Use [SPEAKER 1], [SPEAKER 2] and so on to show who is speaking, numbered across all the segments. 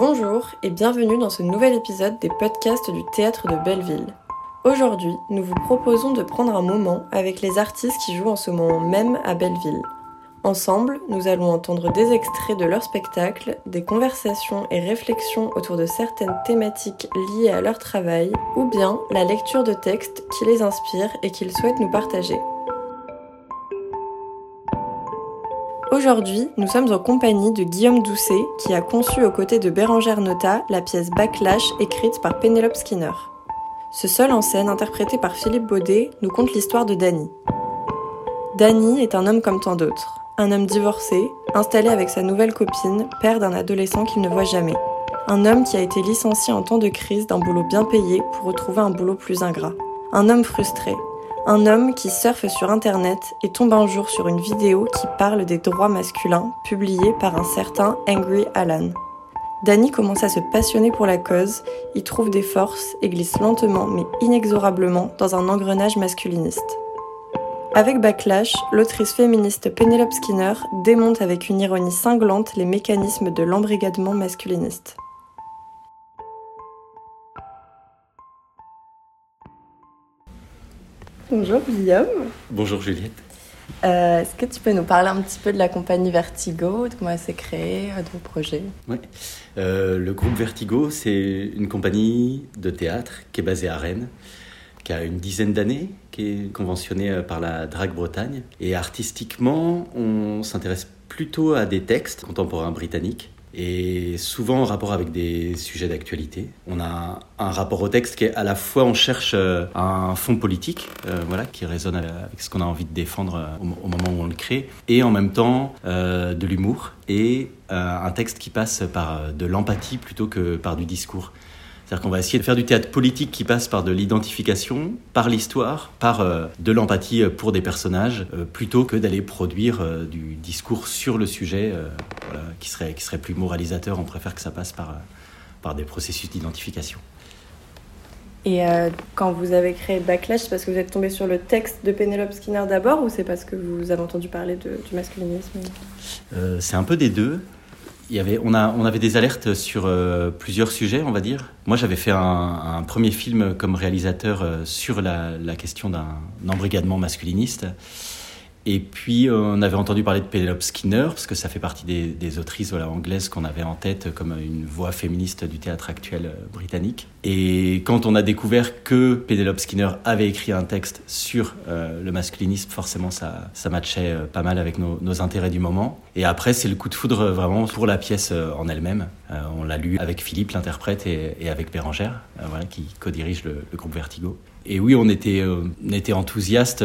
[SPEAKER 1] Bonjour et bienvenue dans ce nouvel épisode des podcasts du théâtre de Belleville. Aujourd'hui, nous vous proposons de prendre un moment avec les artistes qui jouent en ce moment même à Belleville. Ensemble, nous allons entendre des extraits de leur spectacle, des conversations et réflexions autour de certaines thématiques liées à leur travail, ou bien la lecture de textes qui les inspirent et qu'ils souhaitent nous partager. Aujourd'hui, nous sommes en compagnie de Guillaume Doucet, qui a conçu aux côtés de Bérangère Nota la pièce Backlash écrite par Penelope Skinner. Ce seul en scène, interprété par Philippe Baudet, nous conte l'histoire de Danny. Danny est un homme comme tant d'autres. Un homme divorcé, installé avec sa nouvelle copine, père d'un adolescent qu'il ne voit jamais. Un homme qui a été licencié en temps de crise d'un boulot bien payé pour retrouver un boulot plus ingrat. Un homme frustré, un homme qui surfe sur Internet et tombe un jour sur une vidéo qui parle des droits masculins publiée par un certain Angry Alan. Danny commence à se passionner pour la cause, y trouve des forces et glisse lentement mais inexorablement dans un engrenage masculiniste. Avec Backlash, l'autrice féministe Penelope Skinner démonte avec une ironie cinglante les mécanismes de l'embrigadement masculiniste. Bonjour Guillaume.
[SPEAKER 2] Bonjour Juliette.
[SPEAKER 1] Euh, Est-ce que tu peux nous parler un petit peu de la compagnie Vertigo, de comment elle s'est créée, de vos projets
[SPEAKER 2] Oui. Euh, le groupe Vertigo, c'est une compagnie de théâtre qui est basée à Rennes, qui a une dizaine d'années, qui est conventionnée par la Drague Bretagne. Et artistiquement, on s'intéresse plutôt à des textes contemporains britanniques et souvent en rapport avec des sujets d'actualité. On a un rapport au texte qui est à la fois on cherche euh, un fond politique, euh, voilà, qui résonne avec ce qu'on a envie de défendre euh, au, moment où on le crée, et en même temps de l'humour et un texte qui passe par de l'empathie plutôt que par du discours. C'est-à-dire qu'on va essayer de faire du théâtre politique qui passe par de l'identification, par l'histoire, par euh, de l'empathie pour des personnages, euh, plutôt que d'aller produire euh, du discours sur le sujet euh, voilà, qui, serait, qui serait plus moralisateur. On préfère que ça passe par, euh, par des processus d'identification.
[SPEAKER 1] Et euh, quand vous avez créé Backlash, c'est parce que vous êtes tombé sur le texte de Penelope Skinner d'abord ou c'est parce que vous avez entendu parler de- du masculinisme?
[SPEAKER 2] Euh, c'est un peu des deux. Il y avait, on, a, on avait des alertes sur euh, plusieurs sujets, on va dire. Moi, j'avais fait un, premier film comme réalisateur euh, sur la question d'un embrigadement masculiniste. Et puis, euh, on avait entendu parler de Penelope Skinner, parce que ça fait partie des, autrices anglaises qu'on avait en tête comme une voix féministe du théâtre actuel euh, britannique. Et quand on a découvert que Penelope Skinner avait écrit un texte sur euh, le masculinisme, forcément, ça, ça matchait pas mal avec nos, intérêts du moment. Et après, c'est le coup de foudre vraiment pour la pièce en elle-même. On l'a lu avec Philippe, l'interprète, et, avec Bérangère, qui co-dirige le, groupe Vertigo. Et oui, on était, on était enthousiastes.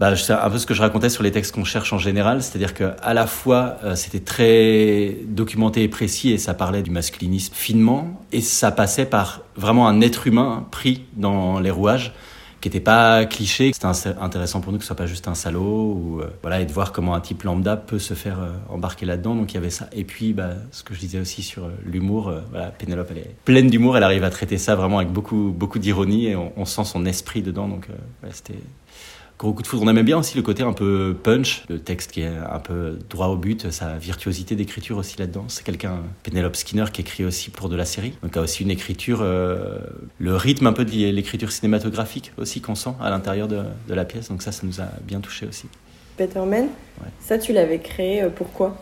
[SPEAKER 2] Bah, c'est un peu ce que je racontais sur les textes qu'on cherche en général, c'est-à-dire que à la fois euh, c'était très documenté et précis et ça parlait du masculinisme finement et ça passait par vraiment un être humain pris dans les rouages qui n'était pas cliché. C'était intéressant pour nous que ce soit pas juste un salaud ou euh, voilà et de voir comment un type lambda peut se faire euh, embarquer là-dedans. Donc il y avait ça. Et puis bah, ce que je disais aussi sur l'humour, voilà, Pénélope elle est pleine d'humour, elle arrive à traiter ça vraiment avec beaucoup beaucoup d'ironie et on, sent son esprit dedans. Donc c'était Gros coup de foudre. On aimait bien aussi le côté un peu punch, le texte qui est un peu droit au but, sa virtuosité d'écriture aussi là-dedans. C'est quelqu'un, Penelope Skinner, qui écrit aussi pour de la série. Donc a aussi une écriture, euh, le rythme un peu de l'écriture cinématographique aussi qu'on sent à l'intérieur de, de la pièce. Donc ça, ça nous a bien touché aussi.
[SPEAKER 1] Betterman,
[SPEAKER 2] Ouais.
[SPEAKER 1] ça tu l'avais créé euh, pourquoi?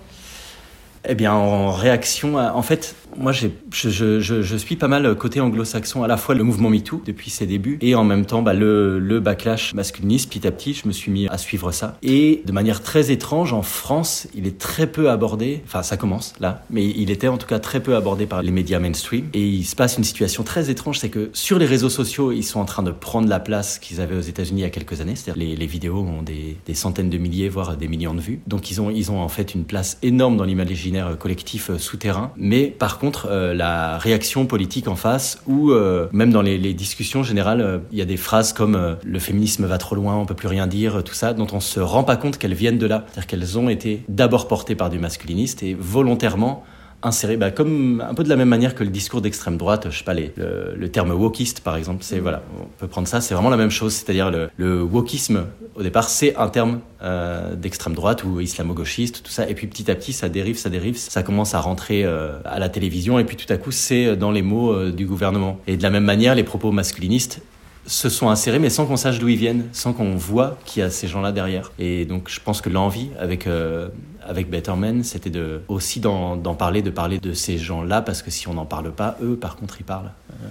[SPEAKER 2] Eh bien, en réaction à... En fait, moi, je, je, je, je suis pas mal côté anglo-saxon, à la fois le mouvement MeToo depuis ses débuts, et en même temps bah, le, le backlash masculiniste. Petit à petit, je me suis mis à suivre ça. Et de manière très étrange, en France, il est très peu abordé, enfin ça commence là, mais il était en tout cas très peu abordé par les médias mainstream. Et il se passe une situation très étrange, c'est que sur les réseaux sociaux, ils sont en train de prendre la place qu'ils avaient aux États-Unis il y a quelques années. C'est-à-dire les, les vidéos ont des, des centaines de milliers, voire des millions de vues. Donc ils ont, ils ont en fait une place énorme dans l'imaginaire collectif euh, souterrain. Mais par contre, euh, la réaction politique en face, ou euh, même dans les, les discussions générales, il y a des phrases comme le féminisme va trop loin, on peut plus rien dire, tout ça, dont on se rend pas compte qu'elles viennent de là. C'est-à-dire qu'elles ont été d'abord portées par du masculiniste et volontairement inséré, bah, comme un peu de la même manière que le discours d'extrême droite, je sais pas, les, le, terme wokiste par exemple, c'est voilà, on peut prendre ça, c'est vraiment la même chose, c'est-à-dire le, le wokisme au départ c'est un terme euh, d'extrême droite ou islamo-gauchiste, tout ça, et puis petit à petit ça dérive, ça dérive, ça commence à rentrer euh, à la télévision, et puis tout à coup c'est dans les mots euh, du gouvernement. Et de la même manière, les propos masculinistes se sont insérés, mais sans qu'on sache d'où ils viennent, sans qu'on voit qu'il y a ces gens-là derrière. Et donc, je pense que l'envie avec euh, avec Better Men, c'était aussi d'en parler, de parler de ces gens-là, parce que si on n'en parle pas, eux, par contre, ils parlent. Euh.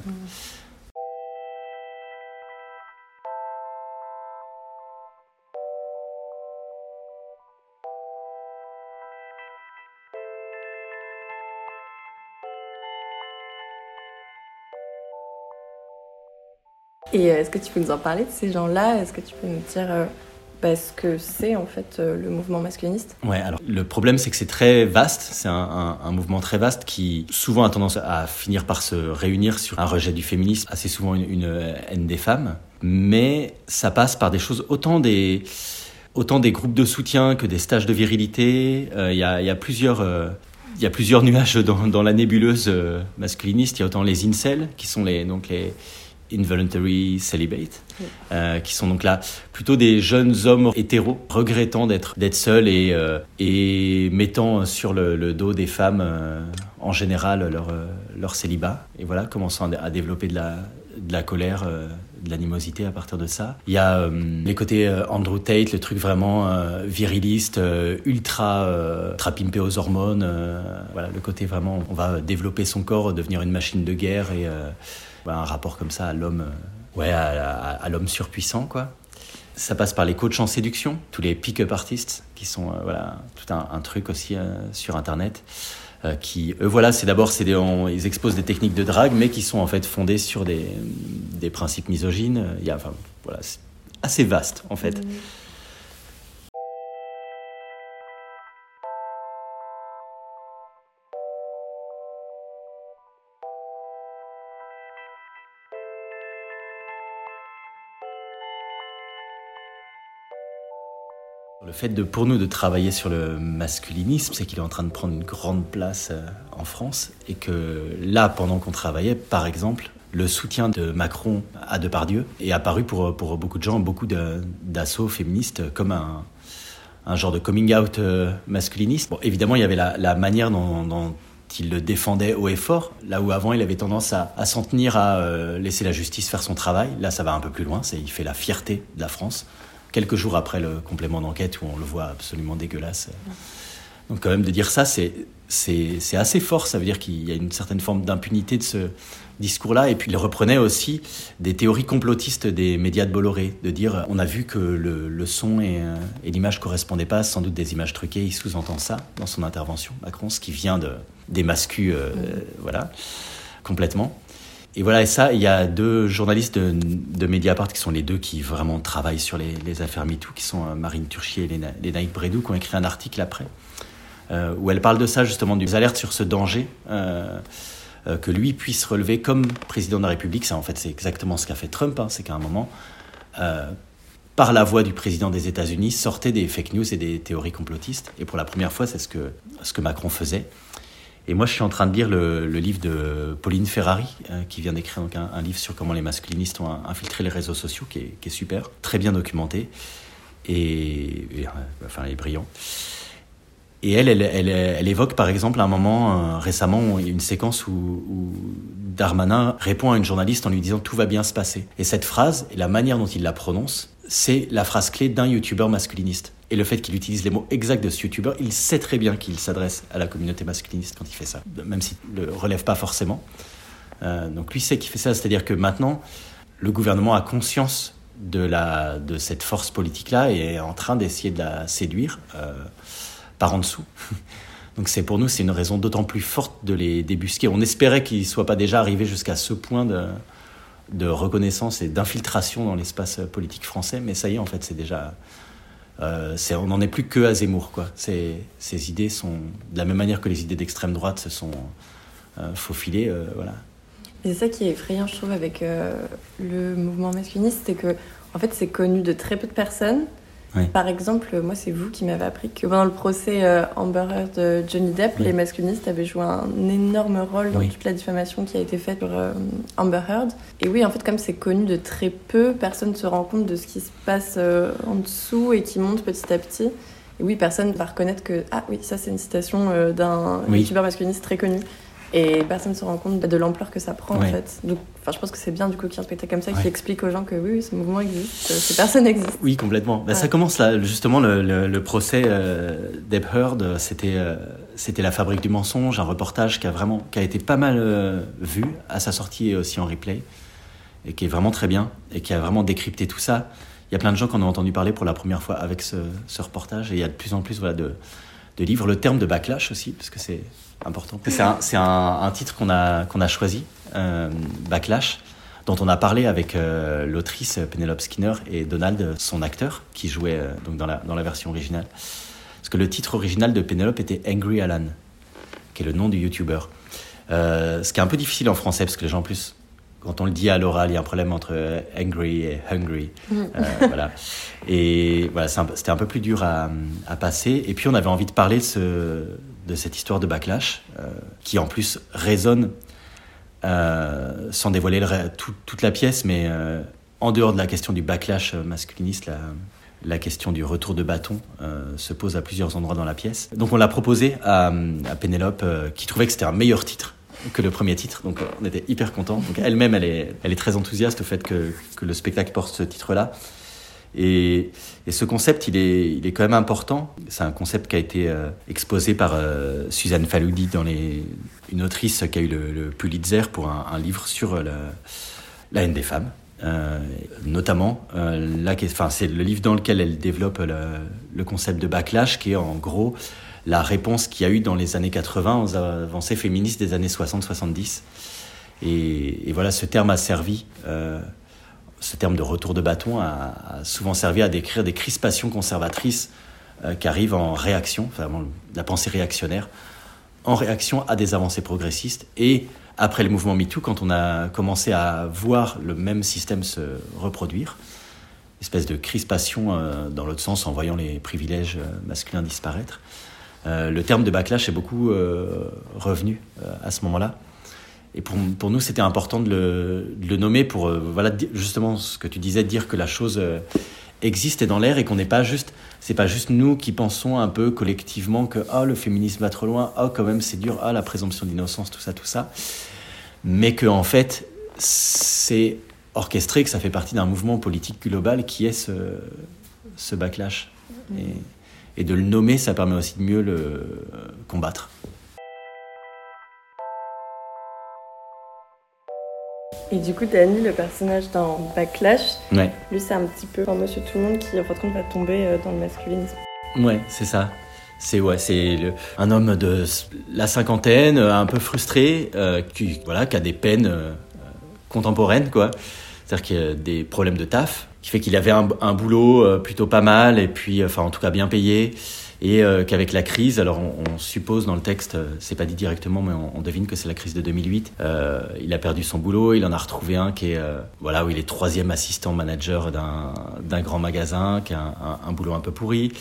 [SPEAKER 1] Et euh, est-ce que tu peux nous en parler de ces gens-là? Est-ce que tu peux nous dire euh, bah, ce que c'est en fait euh, le mouvement masculiniste
[SPEAKER 2] Ouais, alors le problème c'est que c'est très vaste, c'est un, mouvement très vaste qui souvent a tendance à finir par se réunir sur un rejet du féminisme, assez souvent une, haine des femmes, mais ça passe par des choses autant des autant des groupes de soutien que des stages de virilité. Il y, a, plusieurs il y a plusieurs nuages dans, dans la nébuleuse masculiniste. Il y a autant les incels qui sont les donc les Involuntary Celibate, euh, qui sont donc là plutôt des jeunes hommes hétéros regrettant d'être seuls et, euh, et mettant sur le, dos des femmes euh, en général leur, leur célibat et voilà commençant à, développer de la, de la colère de l'animosité à partir de ça. Il y a les côtés Andrew Tate, le truc vraiment viriliste, ultra, ultra pimpé aux hormones. voilà, le côté vraiment, on va développer son corps, devenir une machine de guerre et bah, un rapport comme ça à l'homme, euh, ouais, à, l'homme surpuissant, quoi. Ça passe par les coachs en séduction, tous les pick-up artists, qui sont euh, voilà tout un, truc aussi euh, sur Internet. qui, eux, voilà, c'est d'abord, c'est ils exposent des techniques de drague, mais qui sont en fait fondées sur des, des principes misogynes. Il y a, voilà, c'est assez vaste en fait. Mmh. Le fait de, pour nous de travailler sur le masculinisme, c'est qu'il est en train de prendre une grande place euh, en France et que là, pendant qu'on travaillait, par exemple, le soutien de Macron à Depardieu est apparu pour, pour beaucoup de gens, beaucoup d'assauts féministes comme un, un, genre de coming out euh, masculiniste. Bon, évidemment, il y avait la, manière dont, dont, il le défendait haut et fort, là où avant il avait tendance à, à s'en tenir à euh, laisser la justice faire son travail. Là, ça va un peu plus loin, il fait la fierté de la France quelques jours après le complément d'enquête où on le voit absolument dégueulasse. Donc quand même de dire ça, c'est, c'est, assez fort. Ça veut dire qu'il y a une certaine forme d'impunité de ce discours-là. Et puis il reprenait aussi des théories complotistes des médias de Bolloré, de dire on a vu que le, son et, et l'image correspondaient pas, sans doute des images truquées. Il sous-entend ça dans son intervention, Macron, ce qui vient de, des euh, voilà, complètement. Et voilà, et ça, il y a deux journalistes de, Mediapart qui sont les deux qui vraiment travaillent sur les, affaires MeToo, qui sont euh, Marine Turchier et Lénaïque Bredou, qui ont écrit un article après, euh, où elle parle de ça, justement, des alertes sur ce danger euh, que lui puisse relever comme président de la République. Ça, en fait, c'est exactement ce qu'a fait Trump, hein, c'est qu'à un moment, par la voix du président des États-Unis, sortait des fake news et des théories complotistes. Et pour la première fois, c'est ce que, ce que Macron faisait. Et moi, je suis en train de lire le, livre de Pauline Ferrari, euh, qui vient d'écrire donc un, livre sur comment les masculinistes ont infiltré les réseaux sociaux, qui est, super, très bien documenté, et, euh, enfin, brillant. Et elle, elle, elle, évoque par exemple un moment euh, récemment, une séquence où, où, Darmanin répond à une journaliste en lui disant tout va bien se passer. Et cette phrase et la manière dont il la prononce, c'est la phrase clé d'un youtubeur masculiniste. Et le fait qu'il utilise les mots exacts de ce youtubeur, il sait très bien qu'il s'adresse à la communauté masculiniste quand il fait ça, même s'il ne le relève pas forcément. Euh, donc lui sait qu'il fait ça, c'est-à-dire que maintenant, le gouvernement a conscience de, la, de cette force politique-là et est en train d'essayer de la séduire euh, par en dessous. Donc c'est pour nous, c'est une raison d'autant plus forte de les débusquer. On espérait qu'ils ne soient pas déjà arrivés jusqu'à ce point de, de reconnaissance et d'infiltration dans l'espace politique français, mais ça y est, en fait, c'est déjà. Euh, on n'en est plus que à Zemmour. Quoi. Ces, idées sont, de la même manière que les idées d'extrême droite se sont euh, faufilées. Euh, voilà.
[SPEAKER 1] c'est ça qui est effrayant, je trouve, avec le mouvement masculiniste, c'est que en fait, c'est connu de très peu de personnes, Par exemple, moi, c'est vous qui m'avez appris que pendant le procès euh, Amber Heard de Johnny Depp, les masculinistes avaient joué un énorme rôle dans toute la diffamation qui a été faite sur euh, Amber Heard. Et oui, en fait, comme c'est connu de très peu, personne ne se rend compte de ce qui se passe euh, en dessous et qui monte petit à petit. Et oui, personne ne va reconnaître que, ah oui, ça c'est une citation d'un youtubeur masculiniste très connu. Et personne ne se rend compte de l'ampleur que ça prend en fait. Donc, enfin, je pense que c'est bien du coup qu'il y ait un spectacle comme ça qui explique aux gens que oui, ce mouvement existe, ces personnes existent.
[SPEAKER 2] Oui, complètement. Bah, ça commence là, justement, le, le, procès euh, Deb Heard, c'était euh, c'était la fabrique du mensonge, un reportage qui a vraiment qui a été pas mal euh, vu à sa sortie et aussi en replay et qui est vraiment très bien et qui a vraiment décrypté tout ça. Il y a plein de gens qui en ont entendu parler pour la première fois avec ce, ce reportage et il y a de plus en plus voilà de de livres. Le terme de backlash aussi, parce que c'est important. C'est un, titre qu'on a, a choisi, euh, Backlash, dont on a parlé avec euh, l'autrice Penelope Skinner et Donald, son acteur, qui jouait euh, donc dans, la, dans la version originale. Parce que le titre original de Penelope était Angry Alan, qui est le nom du YouTuber. ce qui est un peu difficile en français, parce que les gens en plus quand on le dit à l'oral, il y a un problème entre angry et hungry. Mm. voilà. Et voilà, c'était un, peu plus dur à, à, passer. Et puis on avait envie de parler de ce, de cette histoire de backlash, euh, qui en plus résonne, euh, sans dévoiler toute la pièce, mais euh, en dehors de la question du backlash masculiniste, la, la question du retour de bâton se pose à plusieurs endroits dans la pièce. Donc on l'a proposé à, à Pénélope, qui trouvait que c'était un meilleur titre que le premier titre, donc on était hyper contents. Donc elle-même, elle est, elle est très enthousiaste au fait que, que le spectacle porte ce titre-là. Et, ce concept, il est, il est quand même important. C'est un concept qui a été euh, exposé par euh, Suzanne Faloudi, dans les, une autrice qui a eu le, Pulitzer pour un, livre sur la, haine des femmes. Euh, notamment, enfin, c'est le livre dans lequel elle développe le, concept de backlash, qui est en gros la réponse qu'il y a eu dans les années 80 aux avancées féministes des années 60-70. Et, voilà, ce terme a servi ce terme de retour de bâton a, souvent servi à décrire des crispations conservatrices euh, qui arrivent en réaction, enfin, la pensée réactionnaire, en réaction à des avancées progressistes. Et après le mouvement MeToo, quand on a commencé à voir le même système se reproduire, espèce de crispation euh, dans l'autre sens en voyant les privilèges euh, masculins disparaître, le terme de backlash est beaucoup revenu à ce moment-là. Et pour, nous, c'était important de le, nommer pour, euh, voilà, justement, ce que tu disais, dire que la chose euh, existe et dans l'air et qu'on n'est pas juste, c'est pas juste nous qui pensons un peu collectivement que, ah, le féminisme va trop loin, ah, quand même, c'est dur, ah, la présomption d'innocence, tout ça, tout ça. Mais que, en fait, c'est orchestré, que ça fait partie d'un mouvement politique global qui est ce, backlash. Et de le nommer, ça permet aussi de mieux le combattre.
[SPEAKER 1] Et du coup, Danny, le personnage dans Backlash, lui, c'est un petit peu un monsieur tout le monde qui, en fin de compte, va tomber euh, dans le masculinisme.
[SPEAKER 2] Ouais, c'est ça. C'est ouais, c'est un homme de la cinquantaine, euh, un peu frustré, euh, qui voilà, qui a des peines contemporaines, quoi. C'est-à-dire qu'il a des problèmes de taf, qui fait qu'il avait un, boulot plutôt pas mal, et puis, enfin, en tout cas bien payé et euh, qu'avec la crise, alors on, suppose dans le texte, euh, c'est pas dit directement, mais on, devine que c'est la crise de 2008. Euh, il a perdu son boulot, il en a retrouvé un qui est voilà où il est troisième assistant manager d'un grand magasin, qui a un, un, boulot un peu pourri,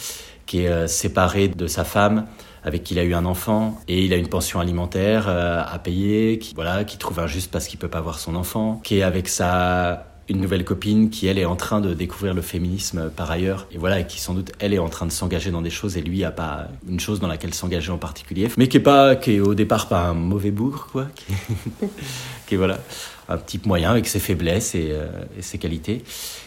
[SPEAKER 2] qui est séparé de sa femme avec qui il a eu un enfant et il a une pension alimentaire à payer, qui voilà, qui trouve injuste parce qu'il peut pas voir son enfant, qui est avec sa une nouvelle copine qui, elle, est en train de découvrir le féminisme par ailleurs. Et voilà, qui sans doute, elle est en train de s'engager dans des choses et lui a pas une chose dans laquelle s'engager en particulier. Mais qui est pas, qui est au départ pas un mauvais bougre, quoi. Qui est voilà, un type moyen avec ses faiblesses et, euh, ses qualités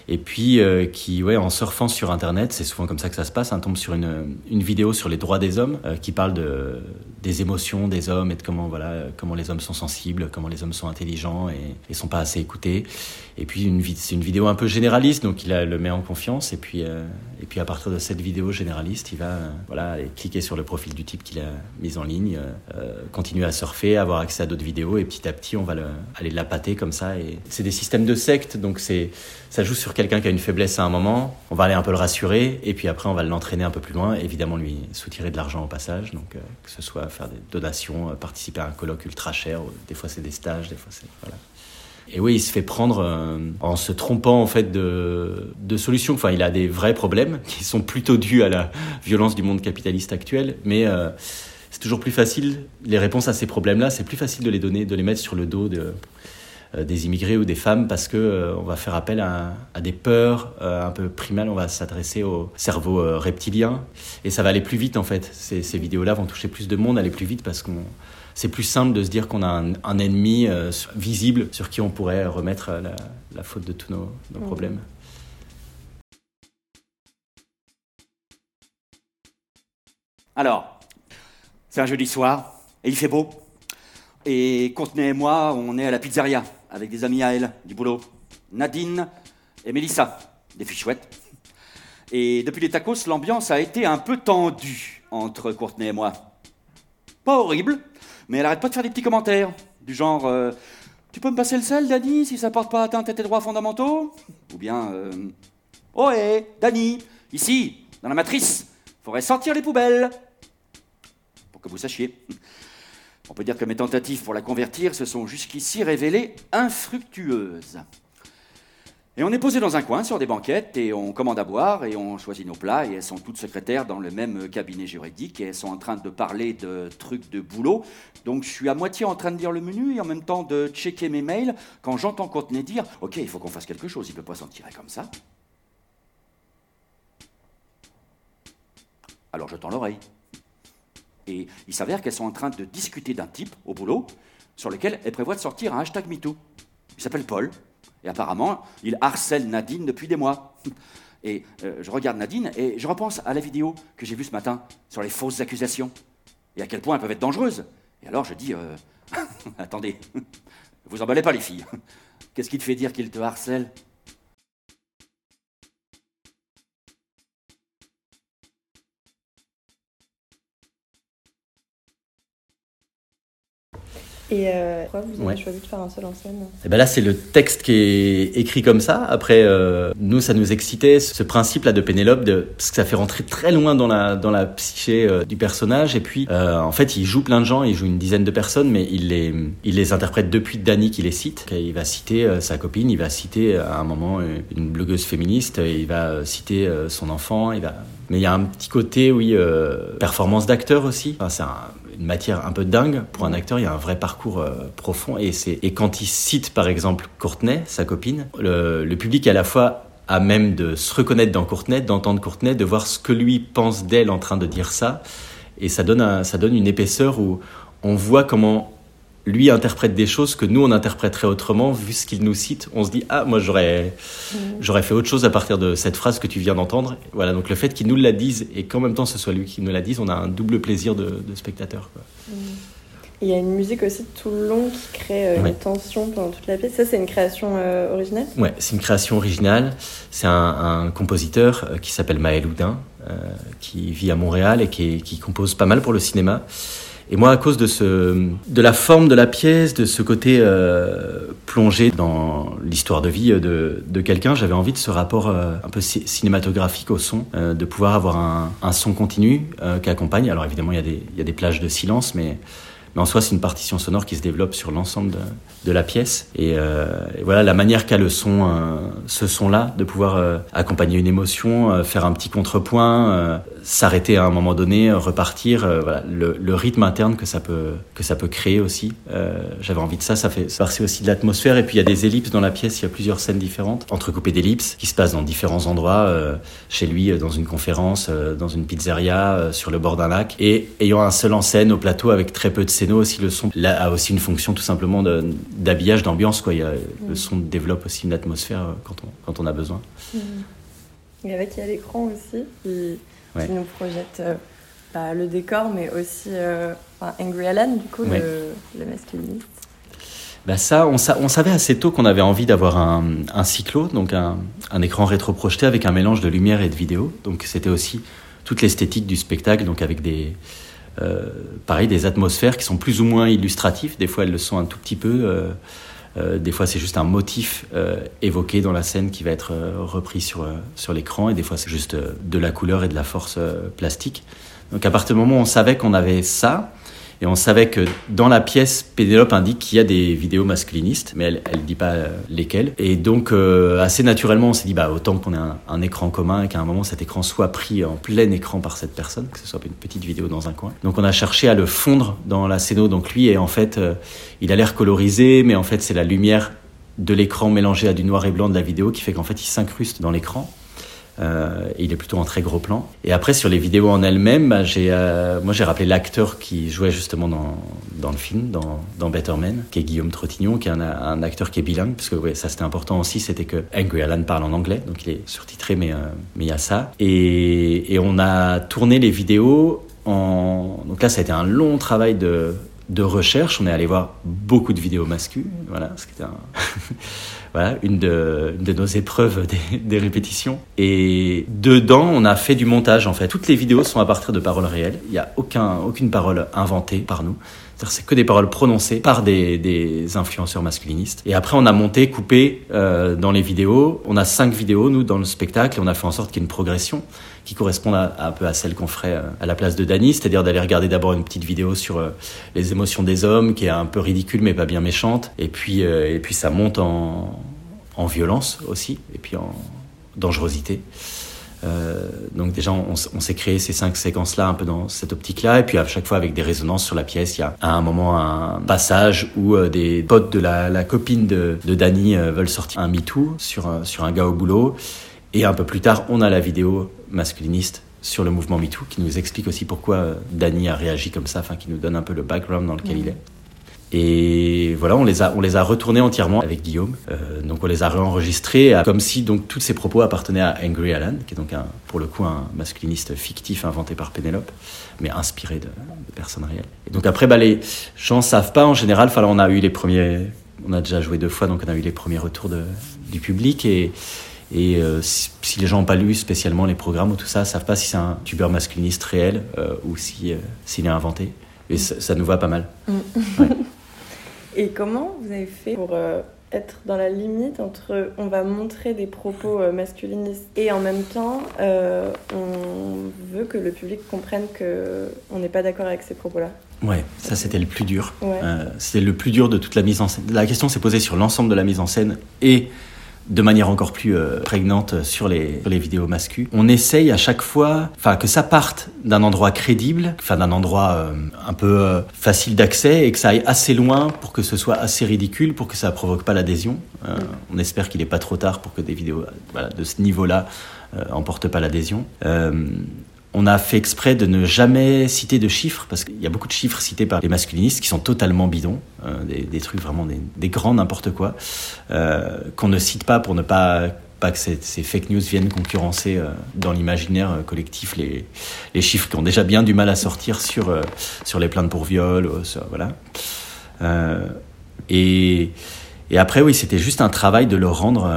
[SPEAKER 2] et puis euh, qui, ouais, en surfant sur Internet, c'est souvent comme ça que ça se passe, hein, tombe sur une, une vidéo sur les droits des hommes euh, qui parle de, des émotions des hommes et de comment, voilà, comment les hommes sont sensibles, comment les hommes sont intelligents et, et sont pas assez écoutés. Et puis c'est une vidéo un peu généraliste, donc il le met en confiance. Et puis, euh, et puis à partir de cette vidéo généraliste, il va voilà, cliquer sur le profil du type qu'il a mis en ligne, continuer à surfer, avoir accès à d'autres vidéos. Et petit à petit on va le, aller l'appâter comme ça. Et c'est des systèmes de sectes, donc c'est ça joue sur quelqu'un qui a une faiblesse à un moment, on va aller un peu le rassurer, et puis après on va l'entraîner un peu plus loin, évidemment lui soutirer de l'argent au passage, donc euh, que ce soit faire des donations, euh, participer à un colloque ultra cher, des fois c'est des stages, des fois c'est... Voilà. Et oui, il se fait prendre euh, en se trompant en fait de, de solutions. Enfin, il a des vrais problèmes qui sont plutôt dus à la violence du monde capitaliste actuel, mais euh, c'est toujours plus facile. Les réponses à ces problèmes-là, c'est plus facile de les donner, de les mettre sur le dos euh, des immigrés ou des femmes parce que on va faire appel à, des peurs un peu primales. On va s'adresser au cerveau reptilien et ça va aller plus vite en fait. Ces vidéos-là vont toucher plus de monde, aller plus vite parce qu'on c'est plus simple de se dire qu'on a un, ennemi euh, visible sur qui on pourrait remettre euh, la, faute de tous nos, mmh. problèmes.
[SPEAKER 3] Alors, c'est un jeudi soir, et il fait beau. Et Courtenay et moi, on est à la pizzeria, avec des amis à elle, du boulot. Nadine et Mélissa, des filles chouettes. Et depuis les tacos, l'ambiance a été un peu tendue entre Courtenay et moi. Pas horrible, mais elle arrête pas de faire des petits commentaires, du genre euh, Tu peux me passer le sel, Dani, si ça porte pas atteinte à tes droits fondamentaux? Ou bien euh, Oh, hé, Dani, ici, dans la matrice, faudrait sortir les poubelles Pour que vous sachiez. On peut dire que mes tentatives pour la convertir se sont jusqu'ici révélées infructueuses. Et on est posé dans un coin sur des banquettes et on commande à boire et on choisit nos plats et elles sont toutes secrétaires dans le même cabinet juridique et elles sont en train de parler de trucs de boulot. Donc je suis à moitié en train de lire le menu et en même temps de checker mes mails quand j'entends Courtenay dire Ok, il faut qu'on fasse quelque chose, il peut pas s'en tirer comme ça. Alors je tends l'oreille. Et il s'avère qu'elles sont en train de discuter d'un type au boulot sur lequel elles prévoient de sortir un hashtag MeToo. Il s'appelle Paul. Et apparemment, il harcèle Nadine depuis des mois. Et euh, je regarde Nadine et je repense à la vidéo que j'ai vue ce matin sur les fausses accusations et à quel point elles peuvent être dangereuses. Et alors je dis euh, Attendez, vous emballez pas les filles. Qu'est-ce qui te fait dire qu'il te harcèle?
[SPEAKER 1] Et euh, pourquoi vous avez choisi de faire un seul en scène? Et
[SPEAKER 2] eh ben Là, c'est le texte qui est écrit comme ça. Après, euh, nous, ça nous excitait, ce principe-là de Pénélope, de, parce que ça fait rentrer très loin dans la, dans la psyché euh, du personnage. Et puis, en fait, il joue plein de gens, il joue une dizaine de personnes, mais il les, il les interprète depuis Dany qui les cite. Il va citer sa copine, il va citer à un moment une blogueuse féministe, il va citer son enfant, il va... Mais il y a un petit côté, oui, performance d'acteur aussi. Enfin, c'est un une matière un peu dingue. Pour un acteur, il y a un vrai parcours euh, profond. Et, et quand il cite, par exemple, Courtenay, sa copine, le, public à la fois à même de se reconnaître dans Courtenay, d'entendre Courtenay, de voir ce que lui pense d'elle en train de dire ça. Et ça donne, ça donne une épaisseur où on voit comment lui interprète des choses que nous on interpréterait autrement vu ce qu'il nous cite. On se dit ah moi j'aurais mm. j'aurais fait autre chose à partir de cette phrase que tu viens d'entendre. Voilà donc le fait qu'il nous la dise et qu'en même temps ce soit lui qui nous la dise on a un double plaisir de, spectateur
[SPEAKER 1] mm. il y a une musique aussi tout le long qui crée euh, une tension pendant toute la pièce. Ça c'est une création euh, originale?
[SPEAKER 2] Ouais c'est une création originale. C'est un, compositeur euh, qui s'appelle Maël Houdin qui vit à Montréal et qui, qui compose pas mal pour le cinéma et moi, à cause de, ce, de la forme de la pièce, de ce côté euh, plongé dans l'histoire de vie de, de quelqu'un, j'avais envie de ce rapport euh, un peu cinématographique au son, euh, de pouvoir avoir un, un son continu qui accompagne. Alors évidemment, il y, a des, il y a des plages de silence, mais mais en soi, c'est une partition sonore qui se développe sur l'ensemble de, la pièce. Et, euh, et, voilà, la manière qu'a le son, euh, ce son-là, de pouvoir euh, accompagner une émotion, faire un petit contrepoint, s'arrêter à un moment donné, repartir. voilà, le, rythme interne que ça peut que ça peut créer aussi. J'avais envie de ça. Ça fait partie aussi de l'atmosphère. Et puis il y a des ellipses dans la pièce. Il y a plusieurs scènes différentes, entrecoupées d'ellipses, qui se passent dans différents endroits. chez lui, dans une conférence, dans une pizzeria, sur le bord d'un lac, et ayant un seul en scène au plateau avec très peu de aussi, le son là, a aussi une fonction tout simplement d'habillage, d'ambiance. Quoi. Il y a, Le mm. son développe aussi une atmosphère euh, quand on, quand on a besoin.
[SPEAKER 1] Mm. Et avec, il y a l'écran aussi qui, nous projette euh, bah, le décor, mais aussi euh, Angry Alan, du coup, le, le masculiniste.
[SPEAKER 2] Bah ça, on, on, savait assez tôt qu'on avait envie d'avoir un, un, cyclo, donc un, un écran rétroprojeté avec un mélange de lumière et de vidéo. Donc c'était aussi toute l'esthétique du spectacle, donc avec des, pareil, des atmosphères qui sont plus ou moins illustratives. Des fois, elles le sont un tout petit peu. Euh, euh, des fois, c'est juste un motif évoqué dans la scène qui va être repris sur, sur l'écran. Et des fois, c'est juste de la couleur et de la force plastique. Donc, à partir du moment où on savait qu'on avait ça, Et on savait que dans la pièce, Pénélope indique qu'il y a des vidéos masculinistes, mais elle ne dit pas euh, lesquelles. Et donc, euh, assez naturellement, on s'est dit, bah, autant qu'on ait un, écran commun et qu'à un moment, cet écran soit pris en plein écran par cette personne, que ce soit une petite vidéo dans un coin. Donc, on a cherché à le fondre dans la scéno. Donc, lui, et en fait, euh, il a l'air colorisé, mais en fait, c'est la lumière de l'écran mélangée à du noir et blanc de la vidéo qui fait qu'en fait, il s'incruste dans l'écran. Euh, il est plutôt en très gros plan. Et après, sur les vidéos en elles-mêmes, bah, euh, moi j'ai rappelé l'acteur qui jouait justement dans, le film, dans, Better Man, qui est Guillaume Trottignon, qui est un, acteur qui est bilingue, parce que ça c'était important aussi, c'était que Angry Alan parle en anglais, donc il est surtitré, mais euh, mais il y a ça. Et, et on a tourné les vidéos en... Donc là, ça a été un long travail de, de recherche. On est allé voir beaucoup de vidéos masculines, voilà, ce qui était un... voilà, une de, nos épreuves des, répétitions. Et dedans, on a fait du montage en fait. Toutes les vidéos sont à partir de paroles réelles. Il n'y a aucun, aucune parole inventée par nous. C'est que des paroles prononcées par des, des, influenceurs masculinistes. Et après, on a monté, coupé euh, dans les vidéos. On a cinq vidéos, nous, dans le spectacle, et on a fait en sorte qu'il y ait une progression qui corresponde à, à, un peu à celle qu'on ferait euh, à la place de Dany, c'est-à-dire d'aller regarder d'abord une petite vidéo sur euh, les émotions des hommes, qui est un peu ridicule mais pas bien méchante, et puis, euh, et puis ça monte en, en violence aussi, et puis en dangerosité. Donc déjà, on, s'est créé ces cinq séquences-là un peu dans cette optique-là, et puis à chaque fois avec des résonances sur la pièce. Il y a à un moment un passage où des potes de la, copine de, de Dany veulent sortir un MeToo sur, sur un gars au boulot, et un peu plus tard, on a la vidéo masculiniste sur le mouvement MeToo qui nous explique aussi pourquoi Dany a réagi comme ça, enfin qui nous donne un peu le background dans lequel mmh. il est. Et voilà, on les a, on les a retournés entièrement avec Guillaume. Euh, donc on les a réenregistrés comme si donc tous ces propos appartenaient à Angry Alan, qui est donc un, pour le coup un masculiniste fictif inventé par Pénélope, mais inspiré de, de, personnes réelles. Et donc après, bah, les gens savent pas en général. Enfin, on a eu les premiers, on a déjà joué deux fois, donc on a eu les premiers retours de, du public et et euh, si, si, les gens n'ont pas lu spécialement les programmes ou tout ça, savent pas si c'est un tubeur masculiniste réel euh, ou si euh, s'il est inventé. Et ça, ça, nous va pas mal.
[SPEAKER 1] Mm. Ouais. Et comment vous avez fait pour être dans la limite entre on va montrer des propos masculinistes et en même temps euh, on veut que le public comprenne que on n'est pas d'accord avec ces propos-là?
[SPEAKER 2] Ouais, ça c'était le plus dur.
[SPEAKER 1] Ouais.
[SPEAKER 2] Euh, c'était le plus dur de toute la mise en scène. La question s'est posée sur l'ensemble de la mise en scène et de manière encore plus euh, prégnante sur les, vidéos masculines. On essaye à chaque fois, que ça parte d'un endroit crédible, d'un endroit euh, un peu euh, facile d'accès et que ça aille assez loin pour que ce soit assez ridicule, pour que ça provoque pas l'adhésion. On espère qu'il est pas trop tard pour que des vidéos de ce niveau-là emportent pas l'adhésion. On a fait exprès de ne jamais citer de chiffres, parce qu'il y a beaucoup de chiffres cités par les masculinistes qui sont totalement bidons, euh, des, trucs vraiment des, grands n'importe quoi, euh, qu'on ne cite pas pour ne pas, pas que ces, fake news viennent concurrencer euh, dans l'imaginaire collectif les, chiffres qui ont déjà bien du mal à sortir sur, sur les plaintes pour viol, voilà. Et, après, oui, c'était juste un travail de le rendre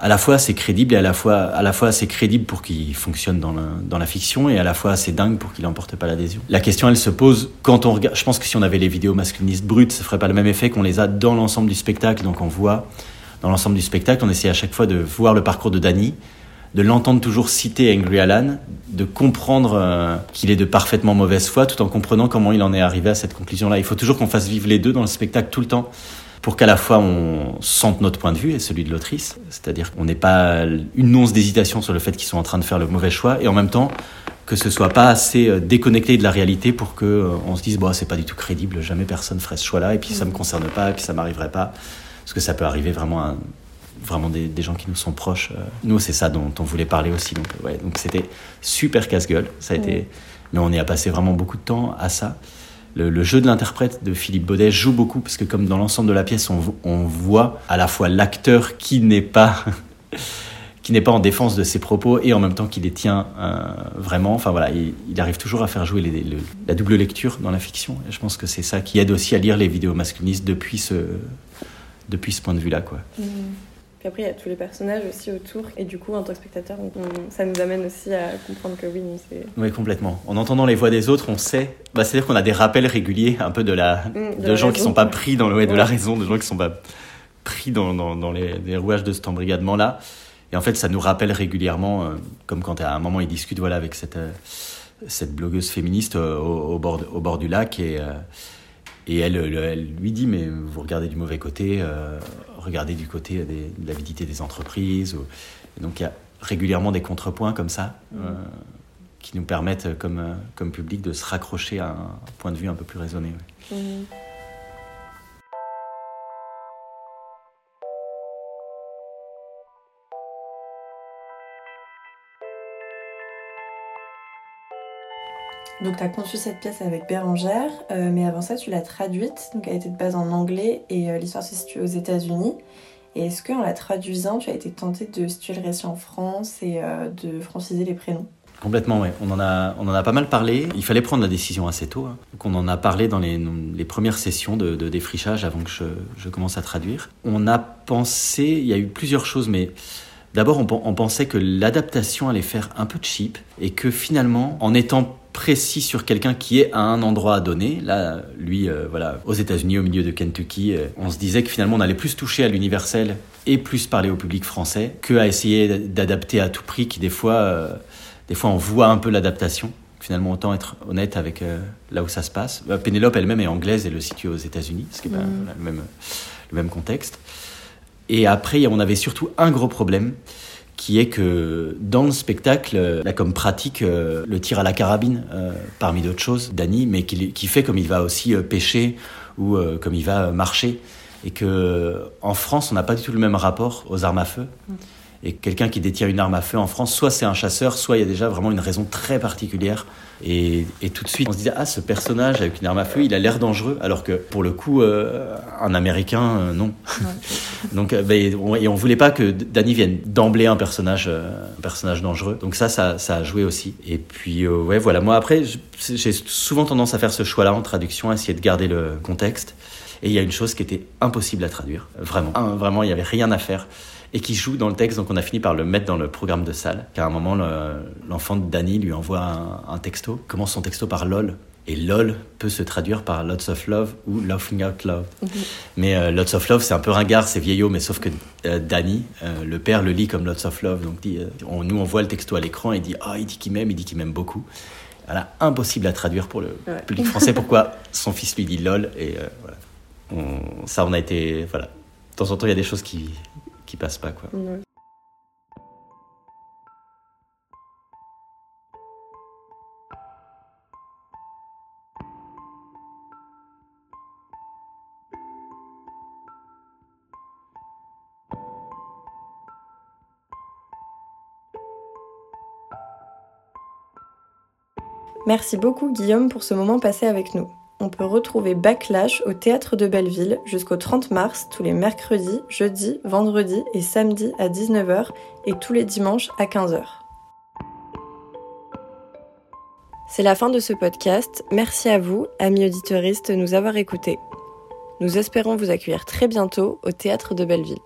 [SPEAKER 2] à la fois assez crédible et à la fois, à la fois crédible pour qu'il fonctionne dans, le, dans la fiction et à la fois assez dingue pour qu'il n'emporte pas l'adhésion. La question, elle se pose quand on regarde. Je pense que si on avait les vidéos masculinistes brutes, ça ferait pas le même effet qu'on les a dans l'ensemble du spectacle. Donc on voit dans l'ensemble du spectacle, on essaie à chaque fois de voir le parcours de Danny, de l'entendre toujours citer Angry Alan, de comprendre euh, qu'il est de parfaitement mauvaise foi, tout en comprenant comment il en est arrivé à cette conclusion-là. Il faut toujours qu'on fasse vivre les deux dans le spectacle tout le temps pour qu'à la fois on sente notre point de vue et celui de l'autrice, c'est-à-dire qu'on n'ait pas une once d'hésitation sur le fait qu'ils sont en train de faire le mauvais choix, et en même temps que ce soit pas assez déconnecté de la réalité pour que euh, on se dise bon c'est pas du tout crédible, jamais personne ferait ce choix-là, et puis ça me concerne pas, et puis ça m'arriverait pas, parce que ça peut arriver vraiment à vraiment des, des gens qui nous sont proches. Nous c'est ça dont on voulait parler aussi, donc ouais, donc c'était super casse-gueule, ça a été, mais on y a passé vraiment beaucoup de temps à ça le, jeu de l'interprète de Philippe Baudet joue beaucoup parce que comme dans l'ensemble de la pièce, on, voit à la fois l'acteur qui n'est pas qui n'est pas en défense de ses propos et en même temps qui les tient euh, vraiment. Enfin voilà, il, arrive toujours à faire jouer les, la double lecture dans la fiction. Et je pense que c'est ça qui aide aussi à lire les vidéos masculinistes depuis ce depuis ce point de vue-là, quoi.
[SPEAKER 1] Mmh. Puis après, il y a tous les personnages aussi autour. Et du coup, en tant que spectateur, on, ça nous amène aussi à comprendre que oui, c'est.
[SPEAKER 2] Oui, complètement. En entendant les voix des autres, on sait. Bah, C'est-à-dire qu'on a des rappels réguliers un peu de la
[SPEAKER 1] mmh,
[SPEAKER 2] de, de gens qui sont pas pris dans le ouais, de ouais. la raison, de gens qui sont pas pris dans, dans, dans les, les, rouages de cet embrigadement-là. Et en fait, ça nous rappelle régulièrement, euh, comme quand à un moment ils discutent voilà, avec cette, euh, cette blogueuse féministe au, bord, au bord du lac et, et elle, elle, lui dit mais vous regardez du mauvais côté, regardez du côté de l'avidité des entreprises. donc il y a régulièrement des contrepoints comme ça. Mmh. qui nous permettent, comme, comme public, de se raccrocher à un point de vue un peu plus raisonné. Mmh.
[SPEAKER 1] Donc tu as conçu cette pièce avec Bérangère, euh, mais avant ça tu l'as traduite, donc elle était de base en anglais et euh, l'histoire se situe aux États-Unis. Et est-ce qu'en la traduisant, tu as été tenté de situer le récit en France et euh, de franciser les prénoms?
[SPEAKER 2] Complètement, oui. On en, a, pas mal parlé. Il fallait prendre la décision assez tôt. Hein. Donc on en a parlé dans les, premières sessions de, défrichage avant que je, commence à traduire. On a pensé, il y a eu plusieurs choses, mais d'abord on, pensait que l'adaptation allait faire un peu cheap et que finalement, en étant précis sur quelqu'un qui est à un endroit donné. Là, lui, euh, voilà, aux États-Unis, au milieu de Kentucky, euh, on se disait que finalement on allait plus toucher à l'universel et plus parler au public français que à essayer d'adapter à tout prix, qui des fois, euh, des fois on voit un peu l'adaptation. Finalement, autant être honnête avec là où ça se passe. Bah, Pénélope elle-même est anglaise et le situe aux États-Unis, ce qui n'est pas mm. le, même, le même contexte. Et après, on avait surtout un gros problème qui est que dans le spectacle, euh, a comme pratique euh, le tir à la carabine, euh, parmi d'autres choses, Danny, mais qui, fait comme il va aussi pêcher ou comme il va marcher. Et que en France, on n'a pas du tout le même rapport aux armes à feu. Et quelqu'un qui détient une arme à feu en France, soit c'est un chasseur, soit il y a déjà vraiment une raison très particulière. Et, et, tout de suite, on se disait, ah, ce personnage avec une arme à feu, il a l'air dangereux, alors que pour le coup, euh, un Américain, euh, non. Donc, euh, ben, on, et on voulait pas que Danny vienne d'emblée un personnage, un personnage dangereux. Donc ça, ça, ça a joué aussi. Et puis, ouais, voilà. Moi, après, j'ai souvent tendance à faire ce choix-là en traduction, à essayer de garder le contexte. Et il y a une chose qui était impossible à traduire, vraiment. Vraiment, il n'y avait rien à faire et qui joue dans le texte. Donc on a fini par le mettre dans le programme de salle. Car à un moment, l'enfant de Danny lui envoie un, texto, commence son texto par LOL. Et LOL peut se traduire par Lots of Love ou Laughing Out Loud. Mhm. Mais euh, Lots of Love, c'est un peu ringard, c'est vieillot, mais sauf que euh, Danny, euh, le père, le lit comme Lots of Love. Donc on, nous, on voit le texto à l'écran et dit Ah, il dit qu'il m'aime, il dit qu'il m'aime beaucoup. Voilà, impossible à traduire pour le public français. Pourquoi son fils lui dit LOL Et voilà. ça, on a été. Voilà. De temps en temps, il y a des choses qui, qui passe pas quoi.
[SPEAKER 1] Merci beaucoup Guillaume pour ce moment passé avec nous on peut retrouver Backlash au théâtre de Belleville jusqu'au 30 mars, tous les mercredis, jeudis, vendredis et samedis à 19h et tous les dimanches à 15h. C'est la fin de ce podcast. Merci à vous, amis auditeuristes, de nous avoir écoutés. Nous espérons vous accueillir très bientôt au théâtre de Belleville.